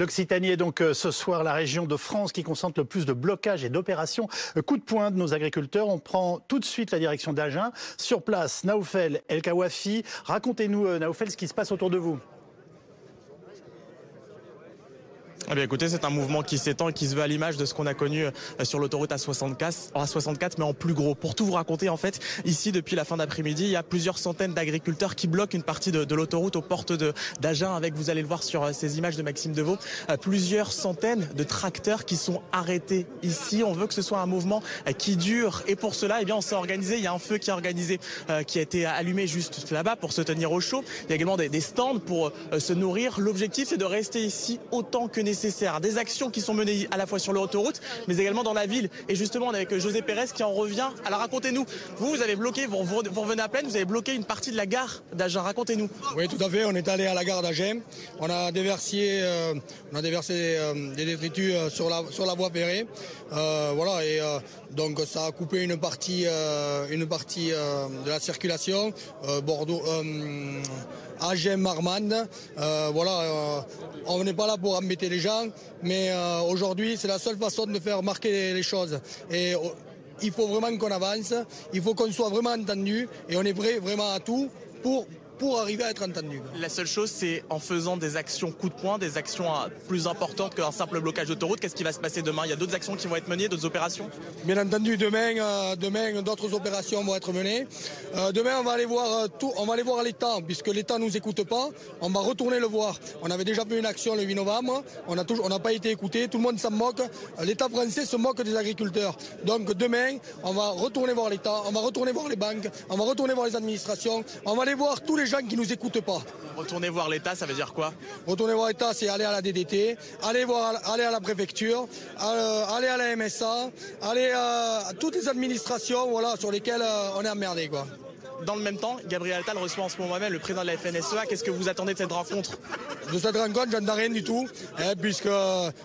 L'Occitanie est donc euh, ce soir la région de France qui concentre le plus de blocages et d'opérations. Euh, coup de poing de nos agriculteurs. On prend tout de suite la direction d'Agen. Sur place, Naoufel El Kawafi. Racontez-nous, euh, Naoufel, ce qui se passe autour de vous. Eh bien, écoutez, c'est un mouvement qui s'étend et qui se veut à l'image de ce qu'on a connu euh, sur l'autoroute A64, A64, mais en plus gros. Pour tout vous raconter, en fait, ici, depuis la fin d'après-midi, il y a plusieurs centaines d'agriculteurs qui bloquent une partie de, l'autoroute aux portes d'Agen, avec, vous allez le voir sur euh, ces images de Maxime Deveau, euh, plusieurs centaines de tracteurs qui sont arrêtés ici. On veut que ce soit un mouvement qui dure. Et pour cela, eh bien, on s'est organisé. Il y a un feu qui est organisé, qui a été allumé juste là-bas pour se tenir au chaud. Il y a également des stands pour se nourrir. L'objectif, c'est de rester ici autant que nécessaire Des actions qui sont menées à la fois sur l'autoroute, mais également dans la ville. Et justement, on est avec José Pérez qui en revient. Alors racontez-nous, vous, vous avez bloqué, vous, vous revenez à peine, vous avez bloqué une partie de la gare d'Agen. Racontez-nous. Oui, tout à fait. On est allé à la gare d'Agen. On a déversé, euh, on a déversé euh, des détritus euh, sur la, sur la voie ferrée. voilà, et donc ça a coupé une partie, une partie de la circulation. Bordeaux. Agen Marmande. voilà, on n'est pas là pour embêter les gens, mais euh, aujourd'hui, c'est la seule façon de faire marquer les choses. Et oh, il faut vraiment qu'on avance, il faut qu'on soit vraiment entendu, et on est prêt vraiment à tout pour pour arriver à être entendu. La seule chose, c'est en faisant des actions coup de poing, des actions euh, plus importantes qu'un simple blocage d'autoroute. Qu'est-ce qui va se passer demain? Il y a d'autres actions qui vont être menées, d'autres opérations? Bien entendu, demain, euh, demain, d'autres opérations vont être menées. Euh, demain, on va aller voir tout, on va aller voir l'État, puisque l'État nous écoute pas. On va retourner le voir. On avait déjà fait une action le 8 novembre. On a toujours, on n'a pas été écouté. Tout le monde s'en moque. L'État français se moque des agriculteurs. Donc demain, on va retourner voir l'État. On va retourner voir les banques. On va retourner voir les administrations. On va aller voir tous les gens qui nous écoutent pas. Retourner voir l'État, ça veut dire quoi? Retourner voir l'État, c'est aller à la DDT, aller, voir, aller à la préfecture, euh, aller à la MSA, aller à toutes les administrations voilà, sur lesquelles euh, on est emmerdé. Quoi. Dans le même temps, Gabriel Attal reçoit en ce moment même le président de la FNSEA. Qu'est-ce que vous attendez de cette rencontre? De cette rencontre, je n'en rien du tout, hein, puisque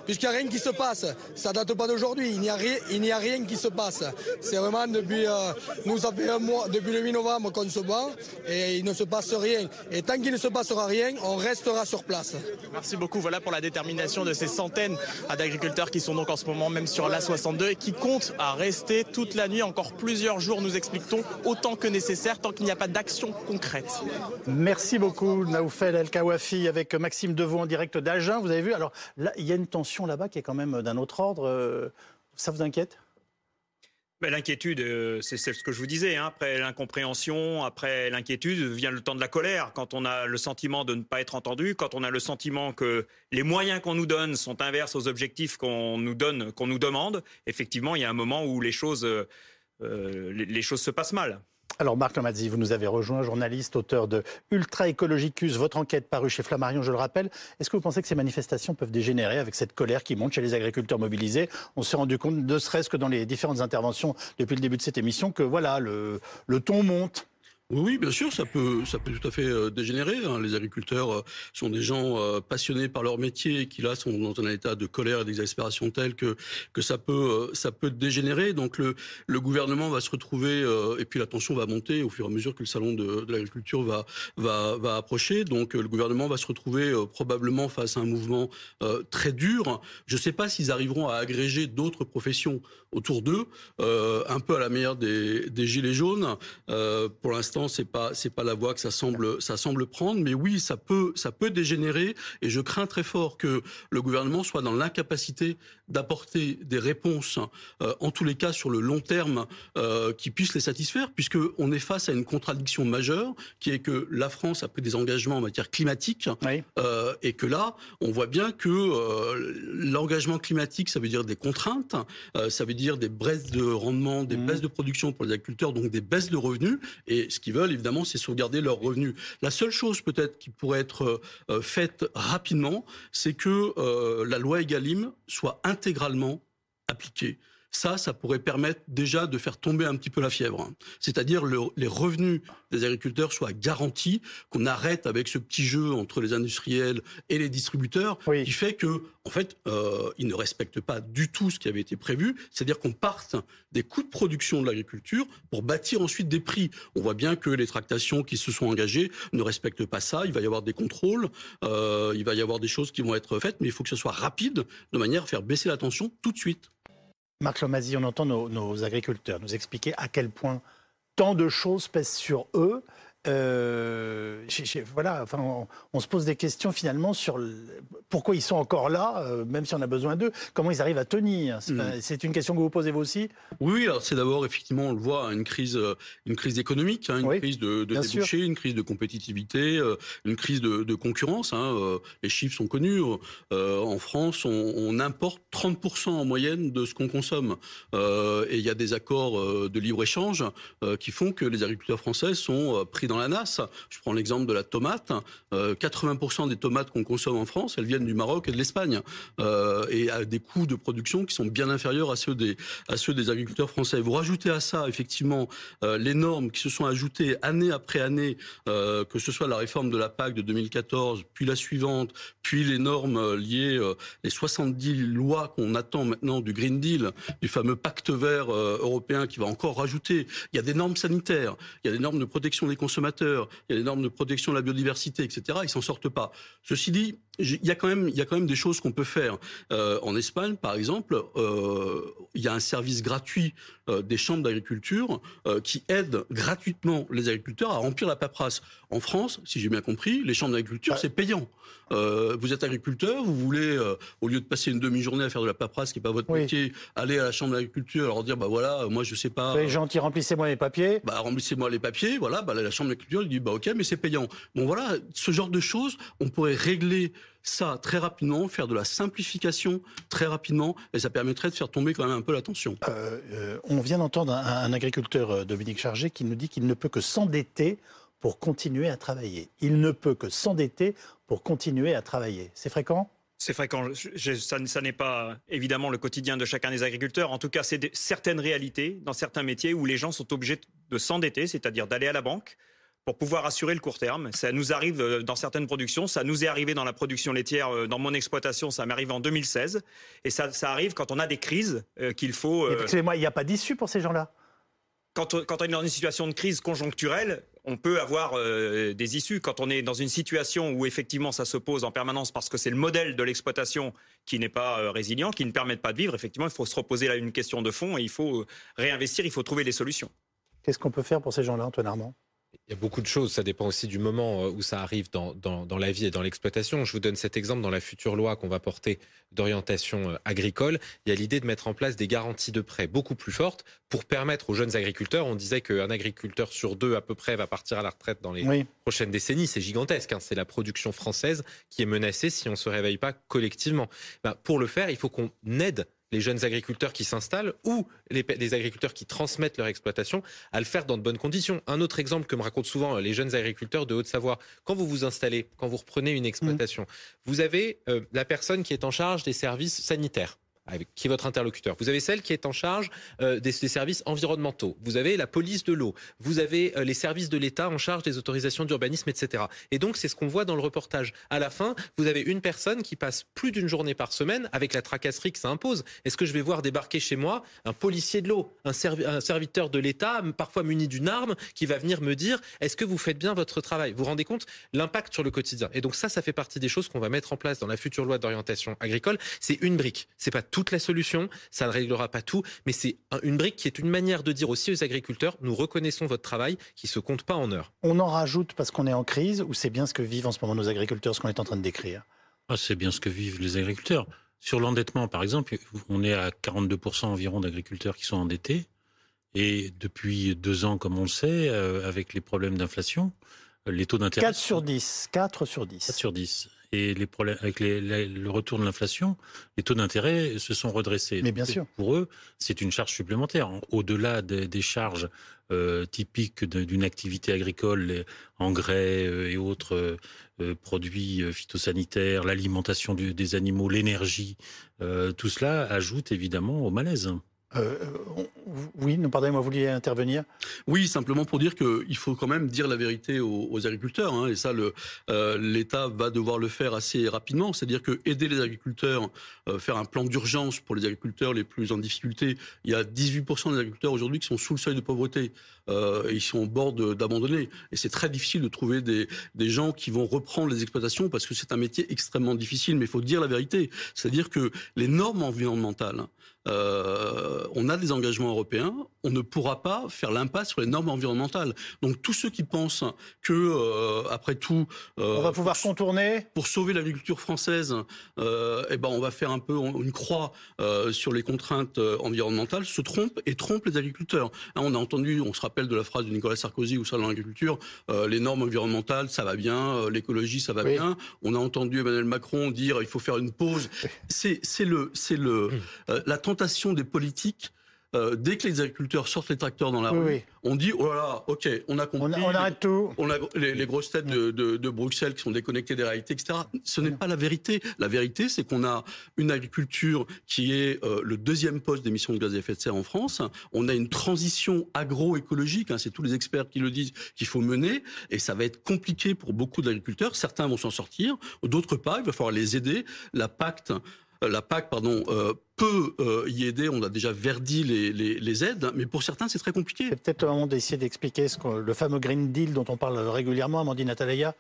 puisqu'il n'y a rien qui se passe. Ça date pas d'aujourd'hui. Il n'y a a rien qui se passe. C'est vraiment depuis euh, nous ça fait un mois, depuis le 8 novembre qu'on se bat et il ne se passe rien. Et tant qu'il ne se passera rien, on restera sur place. Merci beaucoup. Voilà pour la détermination de ces centaines d'agriculteurs qui sont donc en ce moment même sur l'A62 et qui comptent à rester toute la nuit, encore plusieurs jours, nous expliquons, autant que nécessaire tant qu'il n'y a pas d'action concrète. Merci beaucoup, Naoufel El Kawafi, avec Maxime Devaux en direct d'Agen. Vous avez vu, alors là, il y a une tension là-bas qui est quand même d'un autre ordre. Euh, ça vous inquiète? Ben, L'inquiétude, euh, c'est ce que je vous disais. Hein. Après l'incompréhension, après l'inquiétude, vient le temps de la colère. Quand on a le sentiment de ne pas être entendu, quand on a le sentiment que les moyens qu'on nous donne sont inverses aux objectifs qu'on nous donne, qu'on nous demande, effectivement, il y a un moment où les choses, euh, les choses se passent mal. Alors Marc Lamazzi, vous nous avez rejoint, journaliste, auteur de Ultra Ecologicus, votre enquête parue chez Flammarion, je le rappelle. Est-ce que vous pensez que ces manifestations peuvent dégénérer avec cette colère qui monte chez les agriculteurs mobilisés? On s'est rendu compte, ne serait-ce que dans les différentes interventions depuis le début de cette émission, que voilà, le ton monte. Oui, bien sûr, ça peut, ça peut tout à fait euh, dégénérer. Hein. Les agriculteurs euh, sont des gens euh, passionnés par leur métier et qui là sont dans un état de colère et d'exaspération tel que que ça peut, ça peut dégénérer. Donc le le gouvernement va se retrouver et puis la tension va monter au fur et à mesure que le salon de, de l'agriculture va va va approcher. Donc le gouvernement va se retrouver probablement face à un mouvement très dur. Je ne sais pas s'ils arriveront à agréger d'autres professions autour d'eux, un peu à la manière des gilets jaunes. pour l'instant c'est pas c'est pas la voie que ça semble ça semble prendre, mais oui, ça peut ça peut dégénérer et je crains très fort que le gouvernement soit dans l'incapacité d'apporter des réponses, euh, en tous les cas sur le long terme, euh, qui puissent les satisfaire, puisque on est face à une contradiction majeure, qui est que la France a pris des engagements en matière climatique, euh, et que là, on voit bien que l'engagement climatique, ça veut dire des contraintes, ça veut dire des baisses de rendement, des mmh. baisses de production pour les agriculteurs, donc des baisses de revenus, et ce qu'ils veulent évidemment, c'est sauvegarder leurs revenus. La seule chose peut-être qui pourrait être faite rapidement, c'est que la loi Egalim soit intégralement appliquée Ça, ça pourrait permettre déjà de faire tomber un petit peu la fièvre. Hein. C'est-à-dire le, les revenus des agriculteurs soient garantis, qu'on arrête avec ce petit jeu entre les industriels et les distributeurs, qui fait que, en fait, euh, ils ne respectent pas du tout ce qui avait été prévu. C'est-à-dire qu'on parte des coûts de production de l'agriculture pour bâtir ensuite des prix. On voit bien que les tractations qui se sont engagées ne respectent pas ça. Il va y avoir des contrôles, euh, il va y avoir des choses qui vont être faites, mais il faut que ce soit rapide de manière à faire baisser la tension tout de suite. Marc Lomazi, on entend nos, agriculteurs nous expliquer à quel point tant de choses pèsent sur eux. Euh, voilà, enfin, on, se pose des questions finalement sur pourquoi ils sont encore là, euh, même si on a besoin d'eux, comment ils arrivent à tenir? C'est mm. une question que vous posez vous aussi? Oui, alors c'est d'abord effectivement, on le voit, une crise, euh, une crise économique, hein, une crise de, de débouchés, une crise de compétitivité, euh, une crise de, de concurrence. Hein, les chiffres sont connus. en France, on, on importe 30% en moyenne de ce qu'on consomme. et il y a des accords de libre-échange qui font que les agriculteurs français sont pris dans la nasse. Je prends l'exemple de la tomate. 80% des tomates qu'on consomme en France, elles viennent du Maroc et de l'Espagne, euh, et à des coûts de production qui sont bien inférieurs à ceux des, agriculteurs français. Vous rajoutez à ça, effectivement, euh, les normes qui se sont ajoutées année après année, euh, que ce soit la réforme de la PAC de 2014, puis la suivante, puis les normes liées, les 70 lois qu'on attend maintenant du Green Deal, du fameux pacte vert européen qui va encore rajouter. Il y a des normes sanitaires, il y a des normes de protection des consommateurs, il y a des normes de protection de la biodiversité, etc. Ils s'en sortent pas. Ceci dit, il y a quand même, il y a quand même des choses qu'on peut faire. Euh, en Espagne, par exemple, euh, il y a un service gratuit euh, des chambres d'agriculture euh, qui aide gratuitement les agriculteurs à remplir la paperasse. En France, si j'ai bien compris, les chambres d'agriculture, c'est payant. Euh, vous êtes agriculteur, vous voulez, au lieu de passer une demi-journée à faire de la paperasse qui n'est pas votre métier, aller à la chambre d'agriculture, leur dire, bah voilà, moi je sais pas. Soyez gentil, remplissez-moi les papiers. Bah remplissez-moi les papiers, voilà, bah la chambre d'agriculture, dit, bah ok, mais c'est payant. Bon voilà, ce genre de choses, on pourrait régler ça très rapidement, faire de la simplification très rapidement, et ça permettrait de faire tomber quand même un peu la tension. Euh, euh, on vient d'entendre un, agriculteur, euh, Dominique Chargé, qui nous dit qu'il ne peut que s'endetter pour continuer à travailler. Il ne peut que s'endetter pour continuer à travailler. C'est fréquent? C'est fréquent. ça, n'est pas évidemment le quotidien de chacun des agriculteurs. En tout cas, c'est certaines réalités dans certains métiers où les gens sont obligés de s'endetter, c'est-à-dire d'aller à la banque, pour pouvoir assurer le court terme. Ça nous arrive euh, dans certaines productions, ça nous est arrivé dans la production laitière, euh, dans mon exploitation, ça m'est arrivé en 2016, et ça, arrive quand on a des crises euh, qu'il faut... Excusez-moi, il n'y a pas d'issue pour ces gens-là? Quand, on est dans une situation de crise conjoncturelle, on peut avoir des issues. Quand on est dans une situation où effectivement ça s'oppose en permanence parce que c'est le modèle de l'exploitation qui n'est pas résilient, qui ne permet pas de vivre, effectivement, il faut se reposer là une question de fond et il faut réinvestir, il faut trouver des solutions. Qu'est-ce qu'on peut faire pour ces gens-là, Antoine Armand? Il y a beaucoup de choses, ça dépend aussi du moment euh, où ça arrive dans, dans, la vie et dans l'exploitation. Je vous donne cet exemple dans la future loi qu'on va porter d'orientation euh, agricole. Il y a l'idée de mettre en place des garanties de prêt beaucoup plus fortes pour permettre aux jeunes agriculteurs, on disait qu'un agriculteur sur deux à peu près va partir à la retraite dans les prochaines décennies, c'est gigantesque, hein. c'est la production française qui est menacée si on ne se réveille pas collectivement. Ben, pour le faire, il faut qu'on aide les jeunes agriculteurs qui s'installent ou les, agriculteurs qui transmettent leur exploitation à le faire dans de bonnes conditions. Un autre exemple que me racontent souvent euh, les jeunes agriculteurs de Haute-Savoie, quand vous vous installez, quand vous reprenez une exploitation, mmh. vous avez euh, la personne qui est en charge des services sanitaires qui est votre interlocuteur. Vous avez celle qui est en charge euh, des, services environnementaux. Vous avez la police de l'eau. Vous avez euh, les services de l'État en charge des autorisations d'urbanisme, etc. Et donc, c'est ce qu'on voit dans le reportage. À la fin, vous avez une personne qui passe plus d'une journée par semaine avec la tracasserie que ça impose. Est-ce que je vais voir débarquer chez moi un policier de l'eau, un, un, serviteur de l'État, parfois muni d'une arme, qui va venir me dire est-ce que vous faites bien votre travail? Vous vous rendez compte l'impact sur le quotidien Et donc ça, ça fait partie des choses qu'on va mettre en place dans la future loi d'orientation agricole. C'est une brique. C'est pas toute la solution, ça ne réglera pas tout, mais c'est une brique qui est une manière de dire aussi aux agriculteurs, nous reconnaissons votre travail qui se compte pas en heures. On en rajoute parce qu'on est en crise ou c'est bien ce que vivent en ce moment nos agriculteurs, ce qu'on est en train de décrire? Ah, C'est bien ce que vivent les agriculteurs. Sur l'endettement, par exemple, on est à 42% environ d'agriculteurs qui sont endettés. Et depuis deux ans, comme on le sait, euh, avec les problèmes d'inflation, les taux d'intérêt... 4 sur 10. 4 sur 10. 4 sur 10 et les problèmes avec le retour de l'inflation, les taux d'intérêt se sont redressés. Mais bien sûr. Pour eux, c'est une charge supplémentaire. Au-delà des, charges euh, typiques d'une activité agricole, les engrais euh, et autres euh, produits phytosanitaires, l'alimentation des animaux, l'énergie, tout cela ajoute évidemment au malaise. Euh, oui, non, pardonnez-moi, vous vouliez intervenir? Oui, simplement pour dire qu'il faut quand même dire la vérité aux, agriculteurs, hein, et ça, euh, l'État va devoir le faire assez rapidement. C'est-à-dire que aider les agriculteurs, euh, faire un plan d'urgence pour les agriculteurs les plus en difficulté. Il y a 18% des agriculteurs aujourd'hui qui sont sous le seuil de pauvreté. et ils sont au bord d'abandonner. Et c'est très difficile de trouver des gens qui vont reprendre les exploitations parce que c'est un métier extrêmement difficile. Mais il faut dire la vérité. C'est-à-dire que les normes environnementales, euh, on a des engagements européens, on ne pourra pas faire l'impasse sur les normes environnementales. Donc tous ceux qui pensent que, euh, après tout, euh, on va pouvoir contourner pour sauver l'agriculture française, eh ben on va faire un peu une croix sur les contraintes environnementales, se trompent et trompent les agriculteurs. Hein, on a entendu, on se rappelle de la phrase de Nicolas Sarkozy au salon de l'agriculture, les normes environnementales ça va bien, l'écologie ça va bien. On a entendu Emmanuel Macron dire il faut faire une pause. C'est le c'est le la tentation des politiques euh, dès que les agriculteurs sortent les tracteurs dans la rue, on dit oh là là, ok, on a compris. On, arrête tout. On a les, grosses têtes de, Bruxelles qui sont déconnectées des réalités, etc. Ce n'est pas la vérité. La vérité, c'est qu'on a une agriculture qui est euh, le deuxième poste d'émissions de gaz à effet de serre en France. On a une transition agroécologique. Hein, c'est tous les experts qui le disent qu'il faut mener, et ça va être compliqué pour beaucoup d'agriculteurs. Certains vont s'en sortir, d'autres pas. Il va falloir les aider. La pacte euh, la PAC, pardon, euh, peut euh, y aider. On a déjà verdi les, les, aides, mais pour certains, c'est très compliqué. C'est peut-être le moment d'essayer d'expliquer ce le fameux Green Deal dont on parle régulièrement, Amandine Atalaya.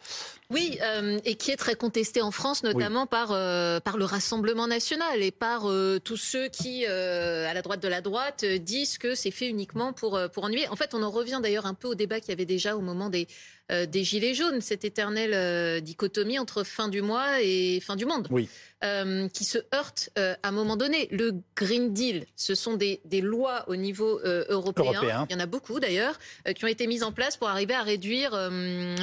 Oui, et qui est très contesté en France, notamment par, par le Rassemblement national et par tous ceux qui, à la droite de la droite, disent que c'est fait uniquement pour, pour ennuyer. En fait, on en revient d'ailleurs un peu au débat qu'il y avait déjà au moment des, des Gilets jaunes, cette éternelle dichotomie entre fin du mois et fin du monde. Oui. Euh, qui se heurtent euh, à un moment donné. Le Green Deal, ce sont des, des lois au niveau euh, européen. Il y en a beaucoup d'ailleurs, qui ont été mises en place pour arriver à réduire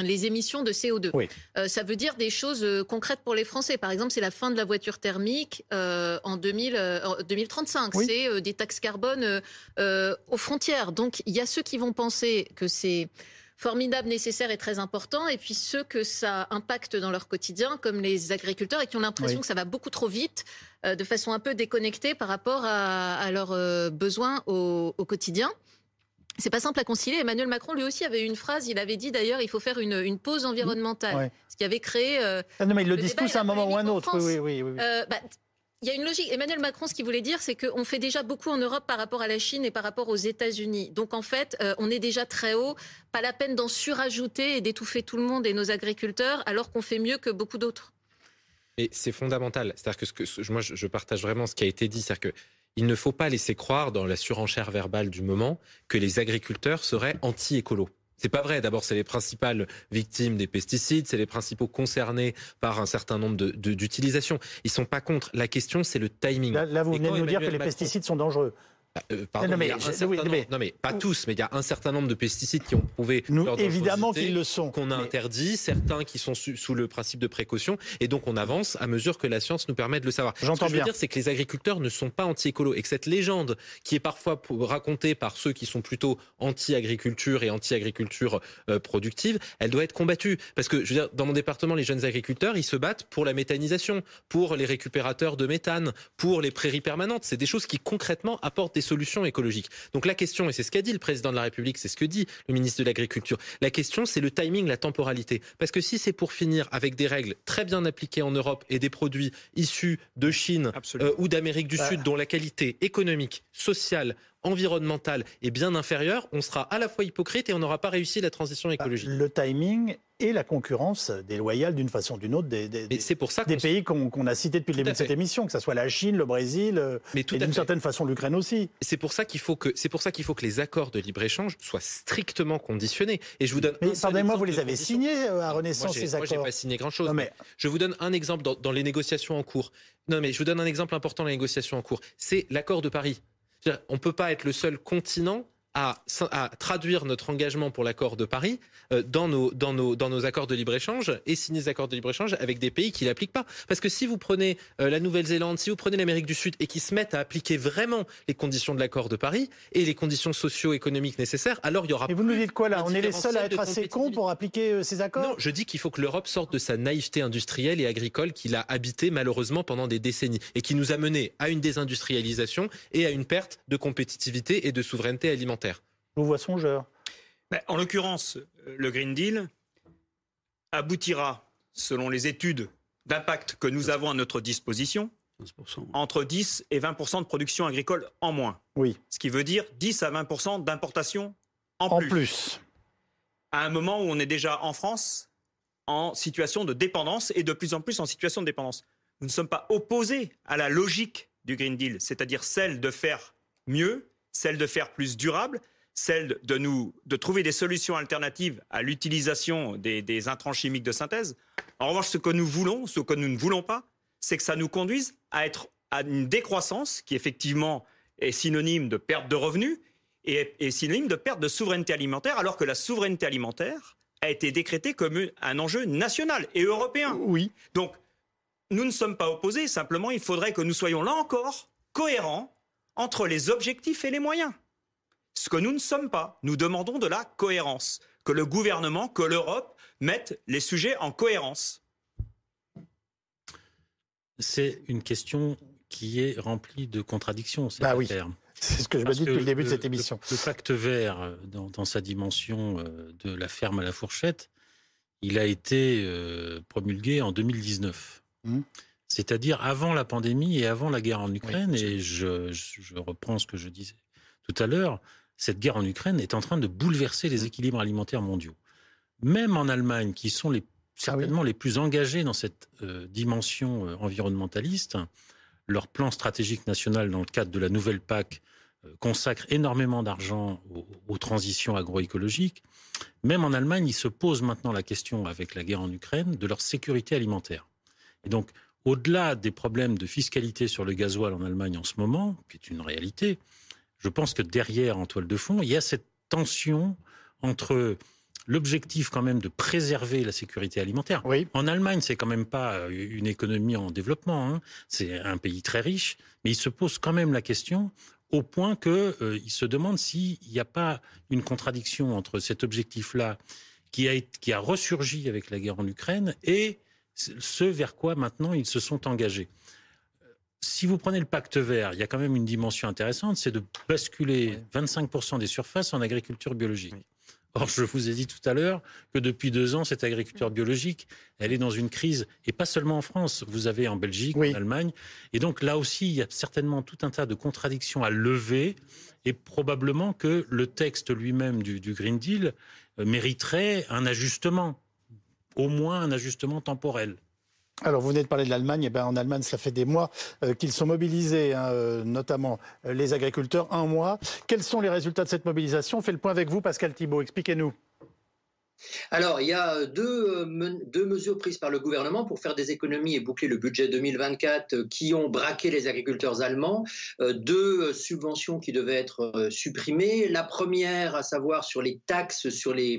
les émissions de CO2. Oui. ça veut dire des choses concrètes pour les Français. Par exemple, c'est la fin de la voiture thermique en 2000, 2035. C'est des taxes carbone aux frontières. Donc il y a ceux qui vont penser que c'est formidable, nécessaire et très important, et puis ceux que ça impacte dans leur quotidien, comme les agriculteurs, et qui ont l'impression que ça va beaucoup trop vite, euh, de façon un peu déconnectée par rapport à, leurs euh, besoins au, quotidien. C'est pas simple à concilier. Emmanuel Macron, lui aussi, avait une phrase. Il avait dit d'ailleurs, il faut faire une, pause environnementale, ce qui avait créé. Euh, ah non, mais il le, dit tous à un moment ou un autre. Oui, oui, oui. Bah, il y a une logique. Emmanuel Macron, ce qu'il voulait dire, c'est qu'on fait déjà beaucoup en Europe par rapport à la Chine et par rapport aux États-Unis. Donc en fait, euh, on est déjà très haut. Pas la peine d'en surajouter et d'étouffer tout le monde et nos agriculteurs, alors qu'on fait mieux que beaucoup d'autres. Et c'est fondamental. C'est-à-dire que, que moi, je partage vraiment ce qui a été dit. C'est-à-dire qu'il ne faut pas laisser croire dans la surenchère verbale du moment que les agriculteurs seraient anti-écolos. C'est pas vrai. D'abord, c'est les principales victimes des pesticides, c'est les principaux concernés par un certain nombre d'utilisations. De, Ils sont pas contre. La question, c'est le timing. Là, vous venez de nous dire que les pesticides sont dangereux. Euh, non, mais, non, mais, pas tous, mais il y a un certain nombre de pesticides qui ont prouvé Nous, évidemment qu'ils le sont, qu'on a interdit, certains qui sont sous le principe de précaution, et donc on avance à mesure que la science nous permet de le savoir. J'entends Ce que je veux dire, c'est que les agriculteurs ne sont pas anti-écolo, et que cette légende qui est parfois racontée par ceux qui sont plutôt anti-agriculture et anti-agriculture euh, productive, elle doit être combattue. Parce que, je veux dire, dans mon département, les jeunes agriculteurs, ils se battent pour la méthanisation, pour les récupérateurs de méthane, pour les prairies permanentes. C'est des choses qui concrètement apportent des solutions écologiques. Donc la question, et c'est ce qu'a dit le président de la République, c'est ce que dit le ministre de l'Agriculture, la question c'est le timing, la temporalité. Parce que si c'est pour finir avec des règles très bien appliquées en Europe et des produits issus de Chine euh, ou d'Amérique du bah. Sud dont la qualité économique, sociale, environnementale est bien inférieure, on sera à la fois hypocrite et on n'aura pas réussi la transition bah, écologique. Le timing et la concurrence déloyale d'une façon ou d'une autre des, des, pour ça des pays qu'on a cités depuis le début de cette émission, que ce soit la Chine, le Brésil, euh, et d'une certaine façon l'Ukraine aussi. C'est pour ça qu'il faut que c'est pour ça qu'il faut que les accords de libre échange soient strictement conditionnés. Et je vous donne. Mais pardonnez-moi, vous les avez signés euh, à Renaissance ces accords. Moi, j'ai pas signé grand chose. mais... Je vous donne un exemple dans, dans les négociations en cours. Non, mais je vous donne un exemple important dans les négociations en cours. C'est l'accord de Paris. On ne peut pas être le seul continent à, à traduire notre engagement pour l'accord de Paris euh, dans, nos, dans, nos, dans nos accords de libre-échange et signer des accords de libre-échange avec des pays qui l'appliquent pas. Parce que si vous prenez euh, la Nouvelle-Zélande, si vous prenez l'Amérique du Sud et qui se mettent à appliquer vraiment les conditions de l'accord de Paris et les conditions socio-économiques nécessaires, alors il y aura. Et vous nous dites quoi là? On est les seuls à être assez cons pour appliquer euh, ces accords? Non, je dis qu'il faut que l'Europe sorte de sa naïveté industrielle et agricole qu'il a habité malheureusement pendant des décennies et qui nous a mené à une désindustrialisation et à une perte de compétitivité et de souveraineté alimentaire. Je vous vois songeur. En l'occurrence, le Green Deal aboutira, selon les études d'impact que nous avons à notre disposition, entre 10 et 20% de production agricole en moins. Oui. Ce qui veut dire 10 à 20% d'importation en, en plus. À un moment où on est déjà en France en situation de dépendance et de plus en plus en situation de dépendance. Nous ne sommes pas opposés à la logique du Green Deal, c'est-à-dire celle de faire mieux, celle de faire plus durable, celle de nous de trouver des solutions alternatives à l'utilisation des, des intrants chimiques de synthèse. En revanche, ce que nous voulons, ce que nous ne voulons pas, c'est que ça nous conduise à être à une décroissance qui effectivement est synonyme de perte de revenus et est synonyme de perte de souveraineté alimentaire, alors que la souveraineté alimentaire a été décrétée comme un enjeu national et européen. Oui. Donc, nous ne sommes pas opposés, simplement il faudrait que nous soyons là encore cohérents entre les objectifs et les moyens. Ce que nous ne sommes pas. Nous demandons de la cohérence, que le gouvernement, que l'Europe mettent les sujets en cohérence. C'est une question qui est remplie de contradictions. Bah oui. C'est ce que je me dis depuis le début de cette émission. Le, pacte vert, dans, sa dimension euh, de la ferme à la fourchette, il a été euh, promulgué en 2019. Mmh. C'est-à-dire avant la pandémie et avant la guerre en Ukraine. et je, reprends ce que je disais tout à l'heure. Cette guerre en Ukraine est en train de bouleverser les mmh. équilibres alimentaires mondiaux. Même en Allemagne, qui sont les, ah certainement les plus engagés dans cette dimension environnementaliste, leur plan stratégique national dans le cadre de la nouvelle PAC euh, consacre énormément d'argent aux, transitions agroécologiques. Même en Allemagne, ils se posent maintenant la question, avec la guerre en Ukraine, de leur sécurité alimentaire. Et donc, au-delà des problèmes de fiscalité sur le gasoil en Allemagne en ce moment, qui est une réalité, je pense que derrière, en toile de fond, il y a cette tension entre l'objectif quand même de préserver la sécurité alimentaire. En Allemagne, c'est quand même pas euh, une économie en développement, hein. c'est un pays très riche, mais il se pose quand même la question au point qu'il euh, se demande s'il n'y a pas une contradiction entre cet objectif-là qui a, qui a ressurgi avec la guerre en Ukraine et ce vers quoi maintenant ils se sont engagés si vous prenez le pacte vert, il y a quand même une dimension intéressante, c'est de basculer 25% des surfaces en agriculture biologique. Or, je vous ai dit tout à l'heure que depuis deux ans, cette agriculture biologique, elle est dans une crise, et pas seulement en France. Vous avez en Belgique, en Allemagne. Et donc là aussi, il y a certainement tout un tas de contradictions à lever, et probablement que le texte lui-même du, du Green Deal mériterait un ajustement, au moins un ajustement temporel. Alors, vous venez de parler de l'Allemagne. Eh ben, en Allemagne, ça fait des mois euh, qu'ils sont mobilisés, hein, euh, notamment euh, les agriculteurs, un mois. Quels sont les résultats de cette mobilisation? On fait le point avec vous, Pascal Thibault. Expliquez-nous. Alors, il y a deux, deux, mesures prises par le gouvernement pour faire des économies et boucler le budget 2024 qui ont braqué les agriculteurs allemands. Deux subventions qui devaient être supprimées. La première, à savoir sur les taxes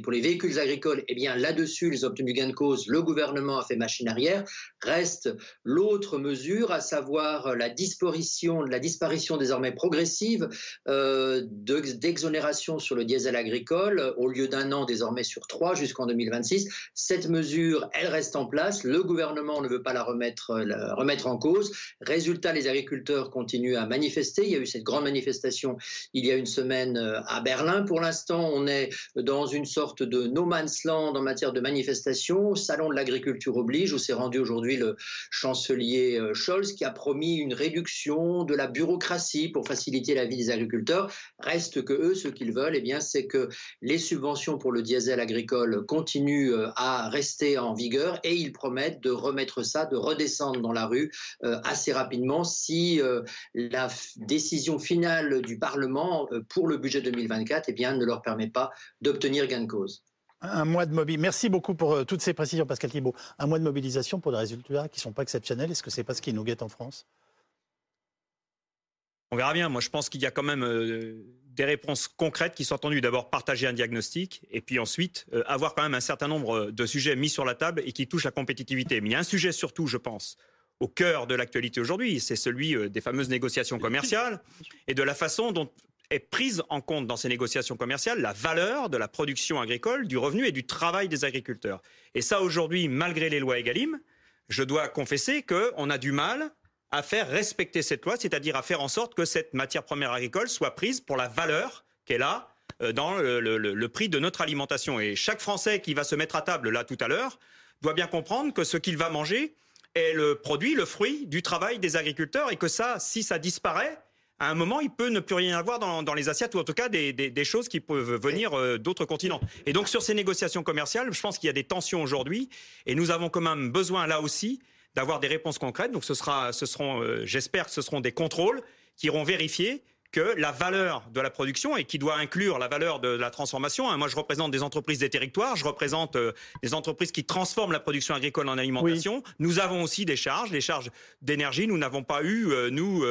pour les véhicules agricoles, eh bien là-dessus, ils ont obtenu gain de cause. Le gouvernement a fait machine arrière. Reste l'autre mesure, à savoir la disparition, la disparition désormais progressive euh, d'exonération sur le diesel agricole, au lieu d'un an désormais sur trois jusqu'en 2026. Cette mesure, elle reste en place. Le gouvernement ne veut pas la remettre, remettre en cause. Résultat, les agriculteurs continuent à manifester. Il y a eu cette grande manifestation il y a une semaine euh, à Berlin. Pour l'instant, on est dans une sorte de no man's land en matière de manifestation. Salon de l'agriculture oblige, où s'est rendu aujourd'hui le chancelier euh, Scholz, qui a promis une réduction de la bureaucratie pour faciliter la vie des agriculteurs. Reste que eux, ce qu'ils veulent, eh bien, c'est que les subventions pour le diesel agricole continue euh, à rester en vigueur et ils promettent de remettre ça, de redescendre dans la rue euh, assez rapidement si euh, la décision finale du Parlement pour le budget 2024 eh bien, ne leur permet pas d'obtenir gain de cause. Un mois de mobilisation. Merci beaucoup pour toutes ces précisions, Pascal Thibault. Un mois de mobilisation pour des résultats qui ne sont pas exceptionnels. Est-ce que c'est pas ce qui nous guette en France? On verra bien. Moi, je pense qu'il y a quand même des réponses concrètes qui sont attendues. D'abord, partager un diagnostic et puis ensuite euh, avoir quand même un certain nombre de sujets mis sur la table et qui touchent la compétitivité. Mais il y a un sujet surtout, je pense, au cœur de l'actualité aujourd'hui, c'est celui euh, des fameuses négociations commerciales et de la façon dont est prise en compte dans ces négociations commerciales la valeur de la production agricole, du revenu et du travail des agriculteurs. Et ça, aujourd'hui, malgré les lois EGalim, je dois confesser qu'on a du mal à faire respecter cette loi, c'est-à-dire à faire en sorte que cette matière première agricole soit prise pour la valeur qu'elle a euh, dans le, prix de notre alimentation. Et chaque Français qui va se mettre à table là tout à l'heure doit bien comprendre que ce qu'il va manger est le produit, le fruit du travail des agriculteurs et que ça, si ça disparaît, à un moment, il peut ne plus rien avoir dans, les assiettes, ou en tout cas des, choses qui peuvent venir euh, d'autres continents. Et donc sur ces négociations commerciales, je pense qu'il y a des tensions aujourd'hui, et nous avons quand même besoin là aussi d'avoir des réponses concrètes. Donc ce sera, ce seront, euh, j'espère que ce seront des contrôles qui iront vérifier que la valeur de la production et qui doit inclure la valeur de la transformation. Hein. Moi, je représente des entreprises des territoires, je représente euh, des entreprises qui transforment la production agricole en alimentation. Nous avons aussi des charges, les charges d'énergie. Nous n'avons pas eu, euh, nous,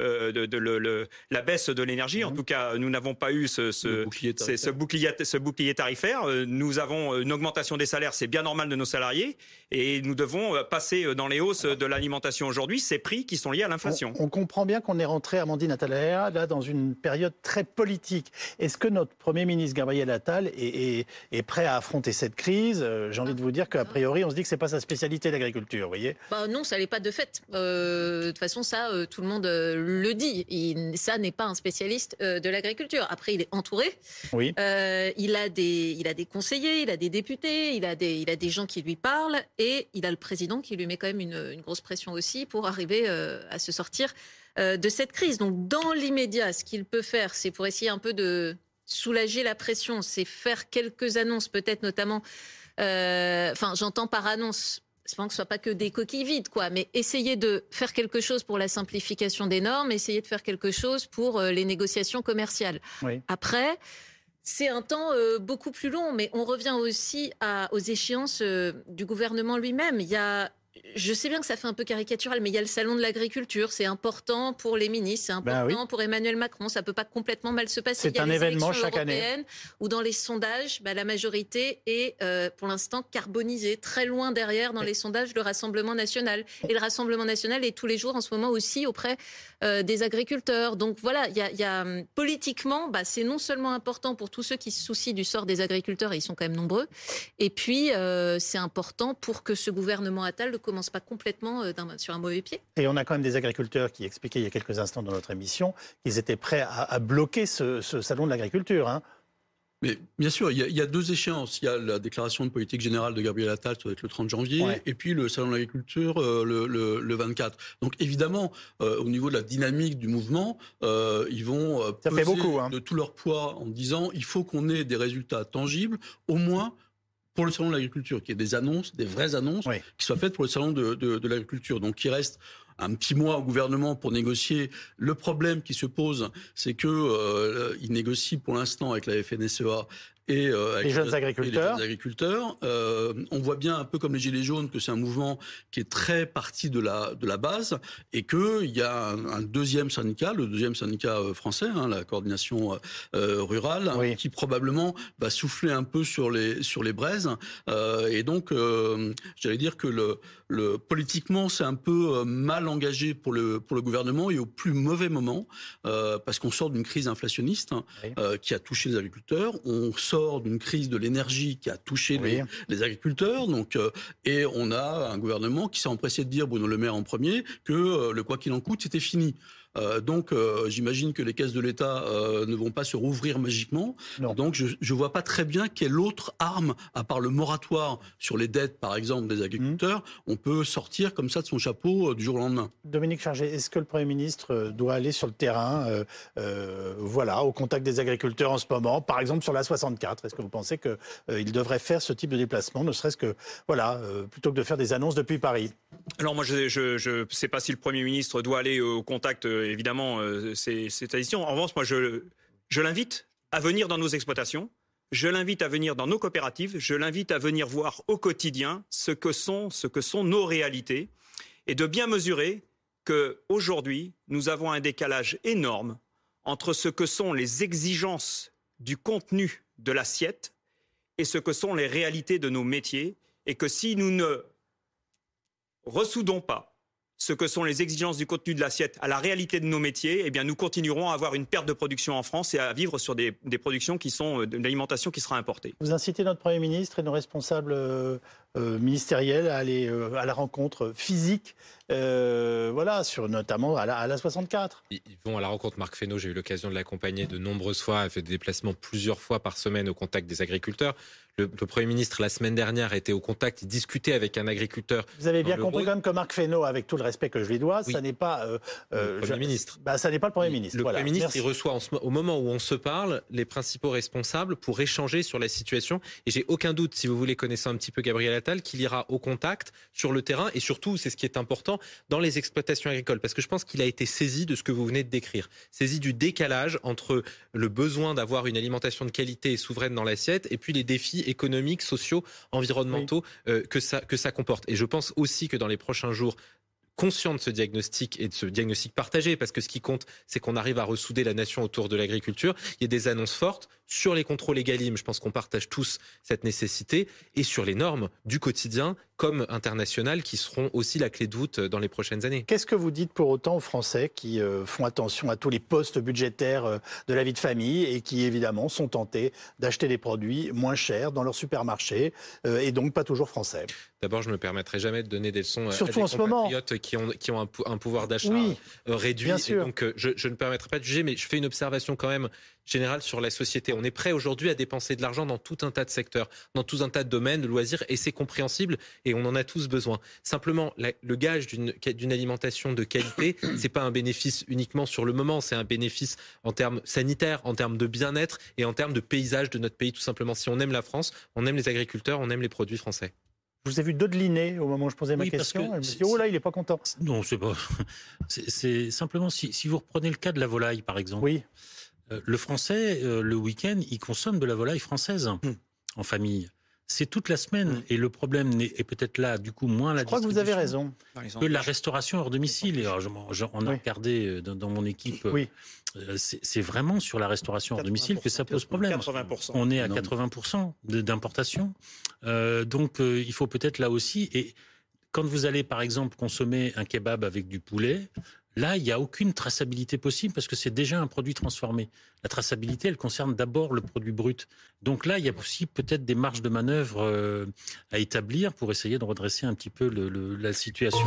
euh, de, le, la baisse de l'énergie. En mhm. tout cas, nous n'avons pas eu ce, ce, bouclier ce, bouclier, ce, bouclier, tarifaire. Euh, nous avons une augmentation des salaires, c'est bien normal de nos salariés, et nous devons euh, passer dans les hausses de l'alimentation aujourd'hui ces prix qui sont liés à l'inflation. On, comprend bien qu'on est rentré, Amandine Attalaya, là dans une période très politique. Est-ce que notre Premier ministre Gabriel Attal est, est, prêt à affronter cette crise? J'ai envie de vous dire qu'a priori, on se dit que c'est pas sa spécialité l'agriculture, vous voyez? Bah Non, ça n'est pas de fait. de toute façon, ça, tout le monde le dit. Il, ça n'est pas un spécialiste euh, de l'agriculture. Après, il est entouré. Oui. Euh, il, a des, il a des conseillers, il a des députés, il a des, il a des gens qui lui parlent et il a le président qui lui met quand même une, grosse pression aussi pour arriver euh, à se sortir de cette crise. Donc, dans l'immédiat, ce qu'il peut faire, c'est pour essayer un peu de soulager la pression, c'est faire quelques annonces, peut-être notamment. Enfin, j'entends par annonce que ce soit pas que des coquilles vides, quoi, mais essayer de faire quelque chose pour la simplification des normes, essayer de faire quelque chose pour euh, les négociations commerciales. Après, c'est un temps euh, beaucoup plus long, mais on revient aussi aux échéances euh, du gouvernement lui-même. Il y a je sais bien que ça fait un peu caricatural, mais il y a le salon de l'agriculture. C'est important pour les ministres, c'est ben important pour Emmanuel Macron. Ça peut pas complètement mal se passer. C'est un événement chaque année. Où dans les sondages, bah, la majorité est euh, pour l'instant carbonisée, très loin derrière dans les sondages le Rassemblement national. Et le Rassemblement national est tous les jours en ce moment aussi auprès euh, des agriculteurs. Donc voilà, il y a, hum, politiquement, bah, c'est non seulement important pour tous ceux qui se soucient du sort des agriculteurs, et ils sont quand même nombreux. Et puis euh, c'est important pour que ce gouvernement Attal commence pas complètement euh, sur un mauvais pied. Et on a quand même des agriculteurs qui expliquaient il y a quelques instants dans notre émission qu'ils étaient prêts à, bloquer ce, salon de l'agriculture. Hein. Mais bien sûr, il y, a, deux échéances. Il y a la déclaration de politique générale de Gabriel Attal, ça va être le 30 janvier, et puis le salon de l'agriculture euh, le, 24. Donc évidemment, euh, au niveau de la dynamique du mouvement, ils vont peser beaucoup, hein. de tout leur poids en disant il faut qu'on ait des résultats tangibles, au moins pour le salon de l'agriculture, qui est des annonces, des vraies annonces, qui soient faites pour le salon de, de, l'agriculture. Donc, il reste un petit mois au gouvernement pour négocier. Le problème qui se pose, c'est que euh, il négocie pour l'instant avec la FNSEA et euh, les jeunes agriculteurs. Les agriculteurs. Euh, on voit bien un peu comme les gilets jaunes que c'est un mouvement qui est très parti de la de la base et que il y a un, deuxième syndicat, le deuxième syndicat euh, français, hein, la coordination euh, rurale, qui probablement va souffler un peu sur les sur les braises. Et donc, j'allais dire que le le politiquement c'est un peu mal engagé pour le pour le gouvernement et au plus mauvais moment parce qu'on sort d'une crise inflationniste qui a touché les agriculteurs. On sort d'une crise de l'énergie qui a touché les, agriculteurs. Donc, euh, et on a un gouvernement qui s'est empressé de dire, Bruno Le Maire en premier, que euh, le quoi qu'il en coûte, c'était fini. Euh, donc, euh, j'imagine que les caisses de l'État euh, ne vont pas se rouvrir magiquement. Donc, je ne vois pas très bien quelle autre arme, à part le moratoire sur les dettes, par exemple, des agriculteurs, mmh. on peut sortir comme ça de son chapeau du jour au lendemain. Dominique Chargé, est-ce que le Premier ministre doit aller sur le terrain, voilà, au contact des agriculteurs en ce moment, par exemple sur la 64 Est-ce que vous pensez qu'il devrait faire ce type de déplacement, ne serait-ce que, voilà, plutôt que de faire des annonces depuis Paris? Alors, moi, je ne sais pas si le Premier ministre doit aller au contact évidemment, euh, c'est tradition. En revanche, moi, je, je l'invite à venir dans nos exploitations. Je l'invite à venir dans nos coopératives. Je l'invite à venir voir au quotidien ce que sont, ce que sont nos réalités et de bien mesurer que aujourd'hui, nous avons un décalage énorme entre ce que sont les exigences du contenu de l'assiette et ce que sont les réalités de nos métiers, et que si nous ne ressoudons pas ce que sont les exigences du contenu de l'assiette à la réalité de nos métiers, eh bien, nous continuerons à avoir une perte de production en France et à vivre sur des, productions qui sont euh, de l'alimentation qui sera importée. Vous incitez notre Premier ministre et nos responsables euh, euh, ministériels à aller à la rencontre physique, voilà, sur notamment à la, à la, 64. Ils vont à la rencontre. Marc Fesneau, j'ai eu l'occasion de l'accompagner de nombreuses fois, a fait des déplacements plusieurs fois par semaine au contact des agriculteurs. Le, Premier ministre, la semaine dernière, était au contact, il discutait avec un agriculteur. Vous avez bien compris quand même que Marc Fesneau, avec tout le respect que je lui dois, ça n'est pas... Euh, euh, le Premier ministre. Bah, ça n'est pas le Premier ministre. Le Premier ministre, il reçoit au moment où on se parle les principaux responsables pour échanger sur la situation. Et j'ai aucun doute, si vous voulez connaître un petit peu Gabriel Attal, qu'il ira au contact sur le terrain et surtout, c'est ce qui est important, dans les exploitations agricoles. Parce que je pense qu'il a été saisi de ce que vous venez de décrire. Saisi du décalage entre le besoin d'avoir une alimentation de qualité et souveraine dans l'assiette et puis les défis économiques, sociaux, environnementaux euh, que, ça, que ça comporte. Et je pense aussi que dans les prochains jours, conscient de ce diagnostic et de ce diagnostic partagé, parce que ce qui compte, c'est qu'on arrive à ressouder la nation autour de l'agriculture. Il y a des annonces fortes sur les contrôles égalimes. Je pense qu'on partage tous cette nécessité et sur les normes du quotidien comme internationales qui seront aussi la clé de voûte dans les prochaines années. Qu'est-ce que vous dites pour autant aux Français qui euh, font attention à tous les postes budgétaires euh, de la vie de famille et qui évidemment sont tentés d'acheter des produits moins chers dans leur supermarché euh, et donc pas toujours français? D'abord, je ne me permettrai jamais de donner des leçons Surtout à des compatriotes qui ont, qui ont un, pouvoir d'achat réduit. Bien sûr. donc, je, je, ne permettrai pas de juger, mais je fais une observation quand même générale sur la société. On est prêt aujourd'hui à dépenser de l'argent dans tout un tas de secteurs, dans tout un tas de domaines, de loisirs, et c'est compréhensible, et on en a tous besoin. Simplement, le gage d'une alimentation de qualité, c'est pas un bénéfice uniquement sur le moment, c'est un bénéfice en termes sanitaires, en termes de bien-être et en termes de paysage de notre pays, tout simplement. Si on aime la France, on aime les agriculteurs, on aime les produits français. Je vous ai vu dodeliner au moment où je posais ma question. oh là, il n'est pas content. Non, c'est pas. C'est simplement si, si, vous reprenez le cas de la volaille, par exemple. Oui. Euh, le Français, euh, le week-end, il consomme de la volaille française hmm. en famille. C'est toute la semaine. Hmm. Et le problème est, peut-être là, du coup, moins la Je crois que vous avez raison. Que la restauration hors domicile. Et alors, on a regardé euh, dans, mon équipe. Oui. C'est vraiment sur la restauration hors domicile que ça pose problème. 80%. On est à 80% d'importation. donc, il faut peut-être là aussi. Et quand vous allez, par exemple, consommer un kebab avec du poulet, Là, il n'y a aucune traçabilité possible parce que c'est déjà un produit transformé. La traçabilité, elle concerne d'abord le produit brut. Donc là, il y a aussi peut-être des marges de manœuvre euh, à établir pour essayer de redresser un petit peu la situation.